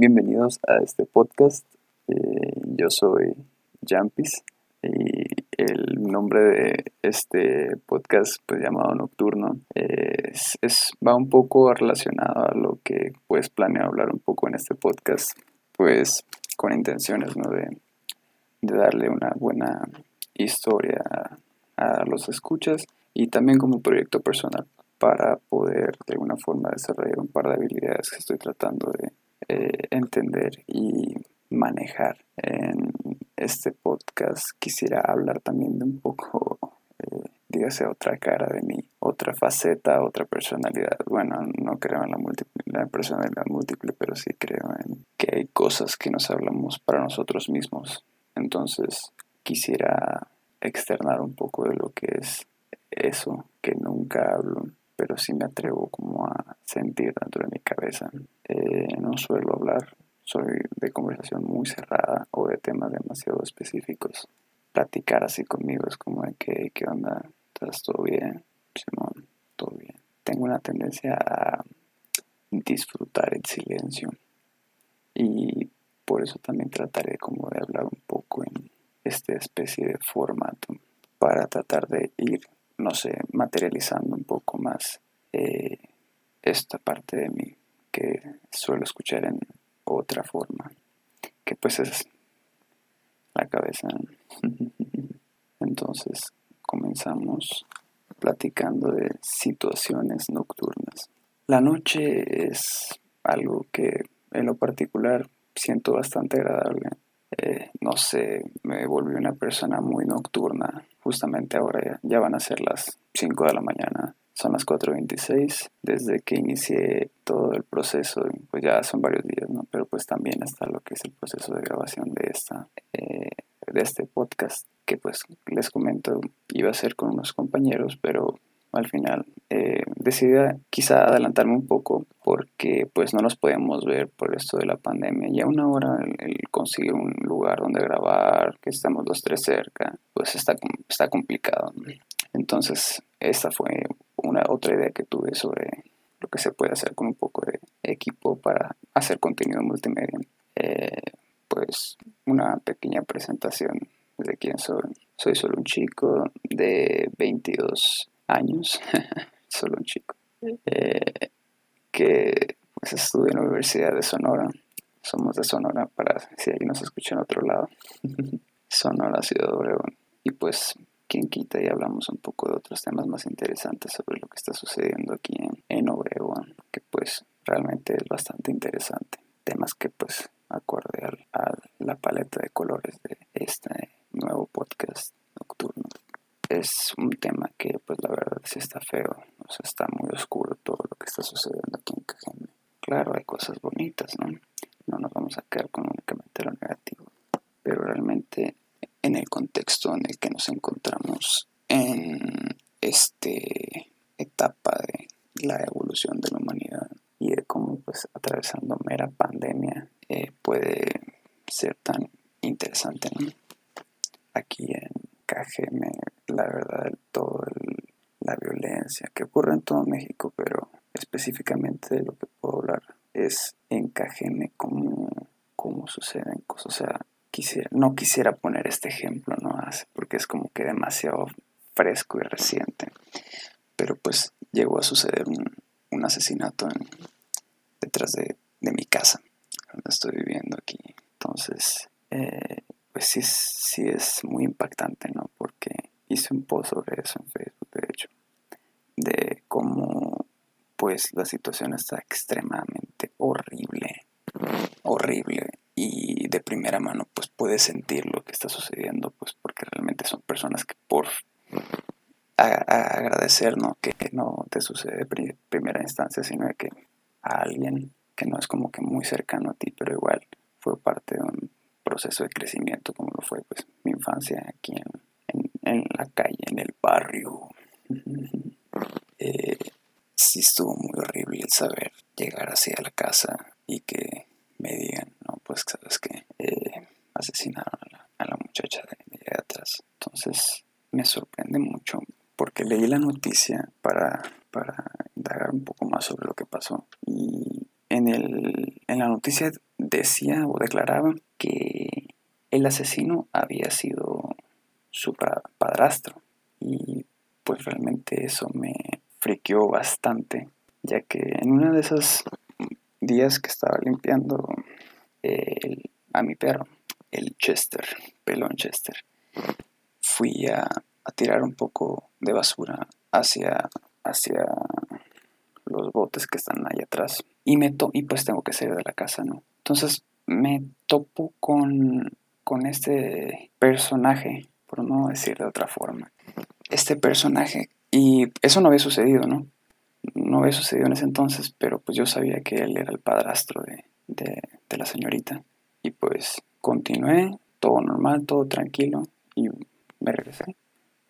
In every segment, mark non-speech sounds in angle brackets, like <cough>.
Bienvenidos a este podcast. Eh, yo soy Jampis y el nombre de este podcast, pues llamado Nocturno, es, va un poco relacionado a lo que pues planeo hablar un poco en este podcast, pues con intenciones ¿no? de, de darle una buena historia a los escuchas y también como proyecto personal para poder de alguna forma desarrollar un par de habilidades que estoy tratando de eh, entender y manejar. En este podcast quisiera hablar también de un poco, eh, dígase, otra cara de mí, otra faceta, otra personalidad. Bueno, no creo en la, la personalidad múltiple, pero sí creo en que hay cosas que nos hablamos para nosotros mismos. Entonces, quisiera externar un poco de lo que es eso que nunca hablo pero sí me atrevo como a sentir dentro de mi cabeza. Eh, no suelo hablar, soy de conversación muy cerrada o de temas demasiado específicos. Platicar así conmigo es como de que, ¿qué onda? ¿Estás todo bien? Simón, todo bien. Tengo una tendencia a disfrutar el silencio y por eso también trataré como de hablar un poco en esta especie de formato para tratar de ir no sé, materializando un poco más eh, esta parte de mí que suelo escuchar en otra forma, que pues es la cabeza. <laughs> Entonces comenzamos platicando de situaciones nocturnas. La noche es algo que en lo particular siento bastante agradable. Eh, no sé, me volví una persona muy nocturna justamente ahora ya, van a ser las 5 de la mañana. Son las 4.26 desde que inicié todo el proceso, pues ya son varios días, ¿no? Pero pues también está lo que es el proceso de grabación de, esta, eh, de este podcast, que pues les comento, iba a ser con unos compañeros, pero al final eh, decidí quizá adelantarme un poco porque pues no nos podemos ver por esto de la pandemia y aún ahora el, conseguir lugar donde grabar, que estamos los tres cerca, pues está, está complicado. Entonces esta fue una otra idea que tuve sobre lo que se puede hacer con un poco de equipo para hacer contenido multimedia. Eh, pues una pequeña presentación de quién soy. Soy solo un chico de 22 años, <laughs> solo un chico, eh, que pues, estudia en la Universidad de Sonora. Somos de Sonora, para si alguien nos escucha en otro lado. <laughs> Sonora, Ciudad de Obregón. Y pues, quien quita y hablamos un poco de otros temas más interesantes sobre lo que está sucediendo aquí en, en Obregón, que pues realmente es bastante interesante. Temas que pues acorde a la paleta de colores de este nuevo podcast nocturno es un tema que pues la verdad sí está feo, o sea, está muy oscuro todo lo que está sucediendo aquí en Cajeme. Claro, hay cosas bonitas, ¿no? Vamos a quedar con únicamente lo negativo, pero realmente en el contexto en el que nos encontramos en este etapa de la evolución de la humanidad y de cómo pues atravesando mera pandemia eh, puede ser tan interesante. Aquí en KGM la verdad, toda la violencia que ocurre en todo México, pero específicamente de lo que puedo hablar es encajeme cómo, suceden cosas. O sea, quisiera, no quisiera poner este ejemplo, ¿no? Porque es como que demasiado fresco y reciente. Pero pues llegó a suceder un, asesinato detrás de, mi casa, donde estoy viviendo aquí. Entonces, eh, pues sí, sí es muy impactante, ¿no? Porque hice un post sobre eso en Facebook, de hecho, de cómo pues la situación está extremadamente horrible, horrible primera mano pues puedes sentir lo que está sucediendo pues porque realmente son personas que por agradecer ¿no? que no te sucede de primera instancia sino de que a alguien que no es como que muy cercano a ti pero igual fue parte de un proceso de crecimiento como lo fue pues mi infancia aquí en en la calle, en el barrio. <laughs> Eh, sí estuvo muy horrible el saber llegar hacia la casa y que me digan, no, pues sabes que eh, asesinaron a la, muchacha de, de atrás. Entonces me sorprende mucho porque leí la noticia para, para indagar un poco más sobre lo que pasó y en, el, en la noticia decía o declaraba que el asesino había sido su padrastro y pues realmente eso me friqueó bastante ya que en uno de esos días que estaba limpiando a mi perro, el Chester, pelón Chester, fui a, tirar un poco de basura hacia, hacia los botes que están ahí atrás y me y pues tengo que salir de la casa, ¿no? Entonces me topo con, con este personaje, por no decir de otra forma. Este personaje, y eso no había sucedido, ¿no? No había sucedido en ese entonces, pero pues yo sabía que él era el padrastro de, de la señorita. Y pues continué, todo normal, todo tranquilo, y me regresé.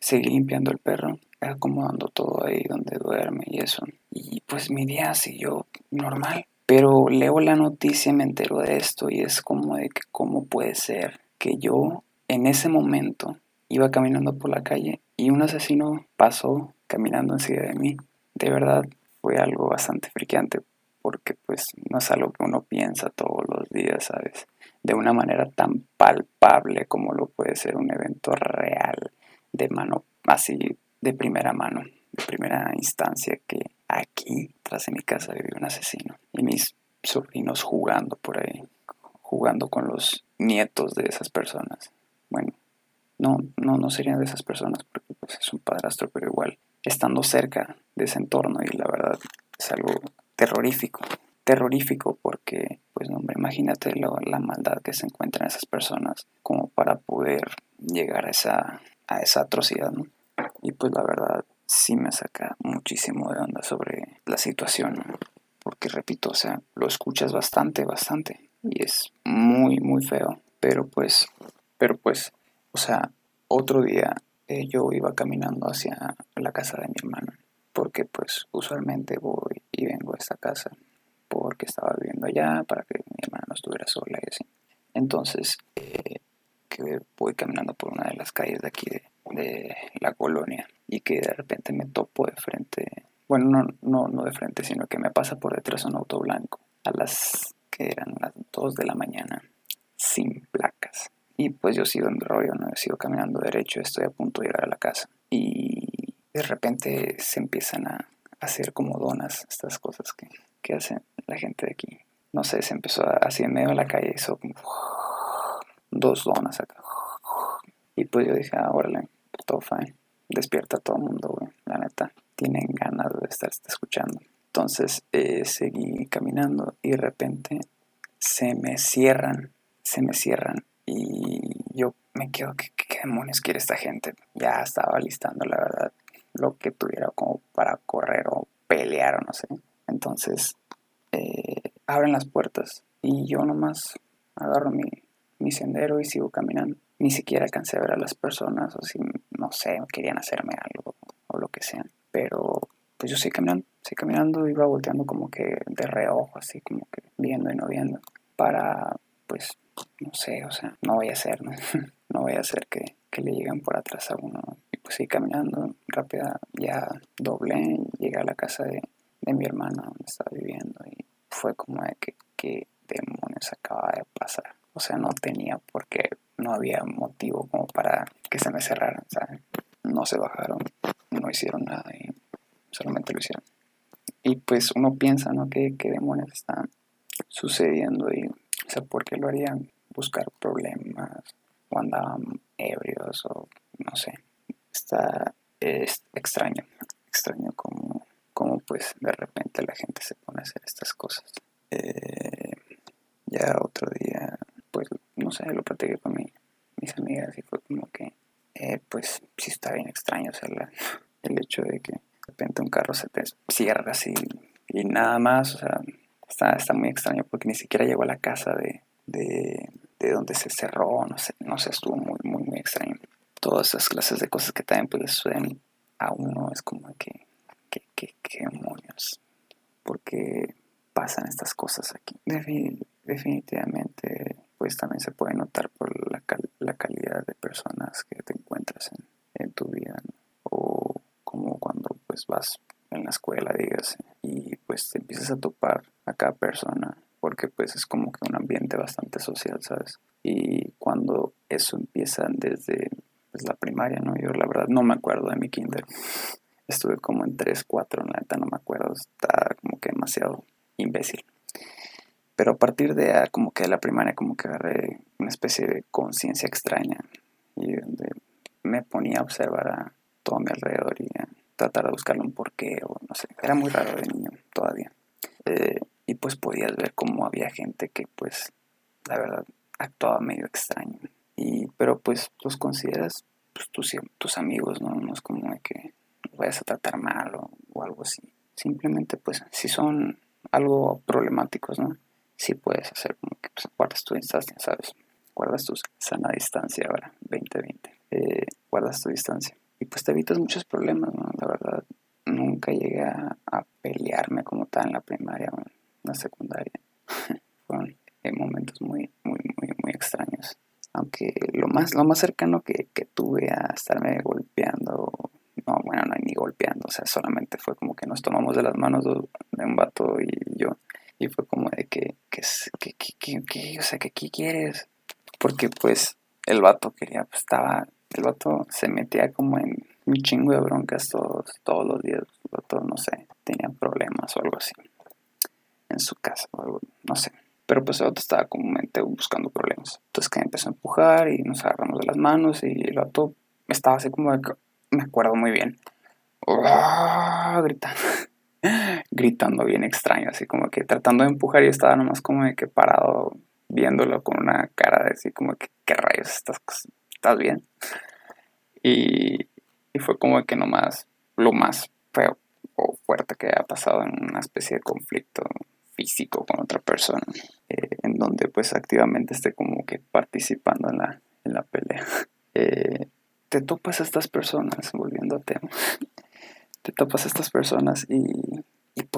Seguí limpiando el perro, acomodando todo ahí donde duerme y eso. Y pues mi día siguió normal. Pero leo la noticia me entero de esto y es como de que cómo puede ser que yo en ese momento iba caminando por la calle y un asesino pasó caminando encima de mí. De verdad fue algo bastante friqueante porque pues no es algo que uno piensa todos los días, ¿sabes? De una manera tan palpable como lo puede ser un evento real de mano, así de primera mano, de primera instancia que aquí, tras de mi casa, vive un asesino. Y mis sobrinos jugando por ahí, jugando con los nietos de esas personas. Bueno, no, no, no serían de esas personas porque pues, es un padrastro, pero igual, estando cerca de ese entorno y la verdad es algo terrorífico. Terrorífico porque, pues hombre, imagínate la maldad que se encuentran esas personas como para poder llegar a esa, esa atrocidad, ¿no? Y pues la verdad sí me saca muchísimo de onda sobre la situación, porque repito, o sea, lo escuchas bastante, bastante, y es muy, muy feo, pero pues, pero pues, o sea, otro día eh, yo iba caminando hacia la casa de mi hermana, porque pues usualmente voy y vengo a esta casa, porque estaba viviendo allá para que mi hermana no estuviera sola y así. Entonces, eh, que voy caminando por una de las calles de aquí de, la colonia y que de repente me topo de frente, bueno, no, no, no de frente, sino que me pasa por detrás un auto blanco a las que eran las 2 de la mañana, sin placas. Y pues yo sigo en mi rollo, no he sido caminando derecho, estoy a punto de llegar a la casa. Y de repente se empiezan a hacer como donas estas cosas que, que hacen la gente de aquí. No sé, se empezó así en medio de la calle, hizo como dos donas acá. Y pues yo dije, ah, órale, todo fine. Despierta todo el mundo, güey. La neta, tienen ganas de estar escuchando. Entonces eh, seguí caminando y de repente se me cierran, se me cierran. Y yo me quedo, ¿qué, qué demonios quiere esta gente? Ya estaba listando, la verdad, lo que tuviera como para correr o pelear o no sé. Entonces eh, abren las puertas y yo nomás agarro mi, mi sendero y sigo caminando. Ni siquiera alcancé a ver a las personas o si, no sé, querían hacerme algo o lo que sea. Pero pues yo seguí caminando, seguí caminando, iba volteando como que de reojo, así como que viendo y no viendo. Para, pues, no sé, o sea, no voy a hacer, ¿no? <laughs> no voy a hacer que, que le lleguen por atrás a uno. Y pues seguí caminando, rápida, ya doblé, llegué a la casa de, de mi hermana donde estaba viviendo y fue como de que, ¿qué demonios acaba de pasar? O sea, no tenía por qué, no había motivo como para que se me cerraran, ¿sabes? No se bajaron, no hicieron nada y solamente lo hicieron. Y pues uno piensa, ¿no? ¿Qué, demonios están sucediendo? Y, o sea, ¿por qué lo harían? Buscar problemas, o andaban ebrios, o no sé. Está es extraño, extraño como, como pues de repente la gente se pone a hacer estas cosas. Eh, ya otro día lo platiqué con mis amigas y fue como que, eh, pues, sí está bien extraño, o sea, el hecho de que de repente un carro se te cierra así y nada más, o sea, está, está muy extraño porque ni siquiera llegó a la casa de, de, de donde se cerró, no sé, no sé, estuvo muy, muy, muy extraño. Todas esas clases de cosas que también pues suelen a uno es como que, que, que, que demonios, porque pasan estas cosas aquí. Definitivamente pues también se puede notar por la, la calidad de personas que te encuentras en, tu vida, o como cuando pues vas en la escuela, digas, y pues te empiezas a topar a cada persona, porque pues es como que un ambiente bastante social, ¿sabes? Y cuando eso empieza desde pues, la primaria, ¿no? Yo la verdad no me acuerdo de mi kinder. Estuve como en 3, 4, la neta no me acuerdo, está como que demasiado imbécil. Pero a partir de como que de la primaria como que agarré una especie de conciencia extraña y donde me ponía a observar a todo mi alrededor y a tratar de buscarle un porqué o no sé, era muy raro de niño todavía. Eh, y pues podías ver cómo había gente que pues la verdad actuaba medio extraño. Y, pero pues los consideras pues, tus, tus amigos, ¿no? No es como de que vayas a tratar mal o, algo así. Simplemente pues si son algo problemáticos, ¿no? Sí puedes hacer como que pues, guardas tu distancia, ¿sabes? Guardas tu sana distancia ahora, 2020. Eh, guardas tu distancia. Y pues te evitas muchos problemas, ¿no? La verdad, nunca llegué a, pelearme como tal en la primaria o en la secundaria. <laughs> Fueron eh, momentos muy, muy, muy, muy extraños. Aunque lo más, lo más cercano que, tuve a estarme golpeando, no, bueno, no ni golpeando, o sea, solamente fue como que nos tomamos de las manos de un vato y yo. Y fue como de que, que, que, que, que o sea, que ¿qué quieres? Porque pues el vato quería, pues estaba, el vato se metía como en un chingo de broncas todos, todos los días. El vato, no sé, tenía problemas o algo así en su casa o algo, no sé. Pero pues el vato estaba comúnmente buscando problemas. Entonces que empezó a empujar y nos agarramos de las manos y el vato estaba así como de me acuerdo muy bien, gritando, <gasps> gritando bien extraño, así como que tratando de empujar y estaba nomás como de que parado viéndolo con una cara de así como que, ¿qué rayos estás, estás bien? Y, y fue como que nomás lo más feo o fuerte que ha pasado en una especie de conflicto físico con otra persona, eh, en donde pues activamente esté como que participando en la, en la pelea. <laughs> Eh, te topas a estas personas, volviendo a tema, <laughs> te topas a estas personas y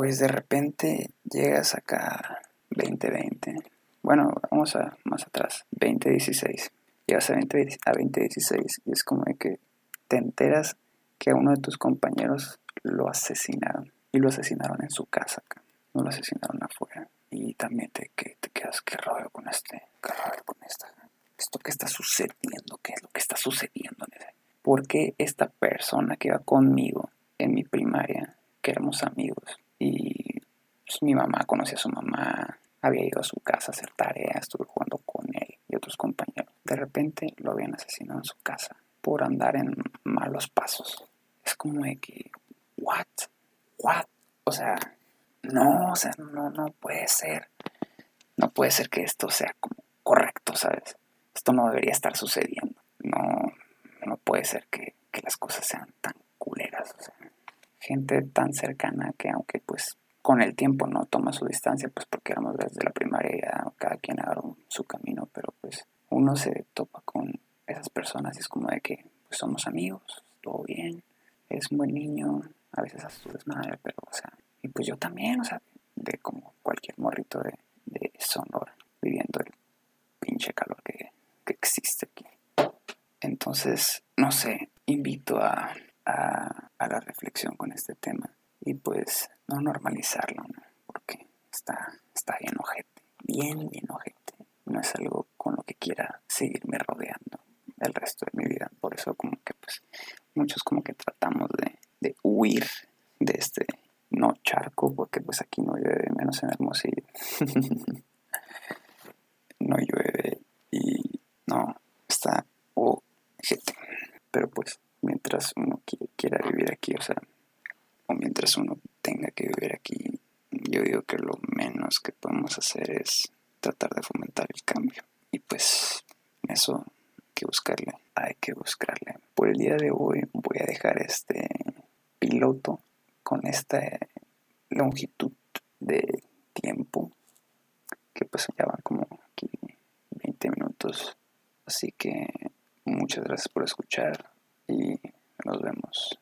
pues de repente llegas acá 2020, bueno, vamos a más atrás, 2016, llegas a, 20, a 2016 y es como de que te enteras que a uno de tus compañeros lo asesinaron y lo asesinaron en su casa acá no lo asesinaron afuera. Y también te, que, te quedas, qué rollo con este, qué rollo con esta. Esto que está sucediendo, qué es lo que está sucediendo. ¿Por qué esta persona que iba conmigo en mi primaria, que éramos amigos, y pues, mi mamá conocía a su mamá, había ido a su casa a hacer tareas, estuve jugando con él y otros compañeros. De repente lo habían asesinado en su casa por andar en malos pasos. Es como de que, ¿what? ¿what? O sea, no, o sea, no, no puede ser. No puede ser que esto sea como correcto, ¿sabes? Esto no debería estar sucediendo. No, no puede ser que, las cosas sean tan culeras. O sea, gente tan cercana que aunque pues con el tiempo no toma su distancia, pues porque éramos desde la primaria ya cada quien agarró su camino, pero pues uno se topa con esas personas y es como de que pues somos amigos, todo bien, es un buen niño, a veces hace su desmadre, pero o sea, y pues yo también, o sea, de como cualquier morrito de, de Sonora, viviendo el pinche calor que, existe aquí. Entonces, no sé, invito a, a, con este tema y pues no normalizarlo, ¿no? porque está, está bien ojete, bien, bien ojete. No es algo con lo que quiera seguirme rodeando el resto de mi vida. Por eso como que pues muchos como que tratamos de, de huir de este no charco, porque pues aquí no llueve, menos en Hermosillo. <laughs> no llueve y no, está o Pero pues mientras uno quiera vivir aquí, o sea, o mientras uno tenga que vivir aquí, yo digo que lo menos que podemos hacer es tratar de fomentar el cambio. Y pues eso hay que buscarle, hay que buscarle. Por el día de hoy voy a dejar este piloto con esta longitud de tiempo que pues ya van como aquí 20 minutos así que muchas gracias por escuchar y nos vemos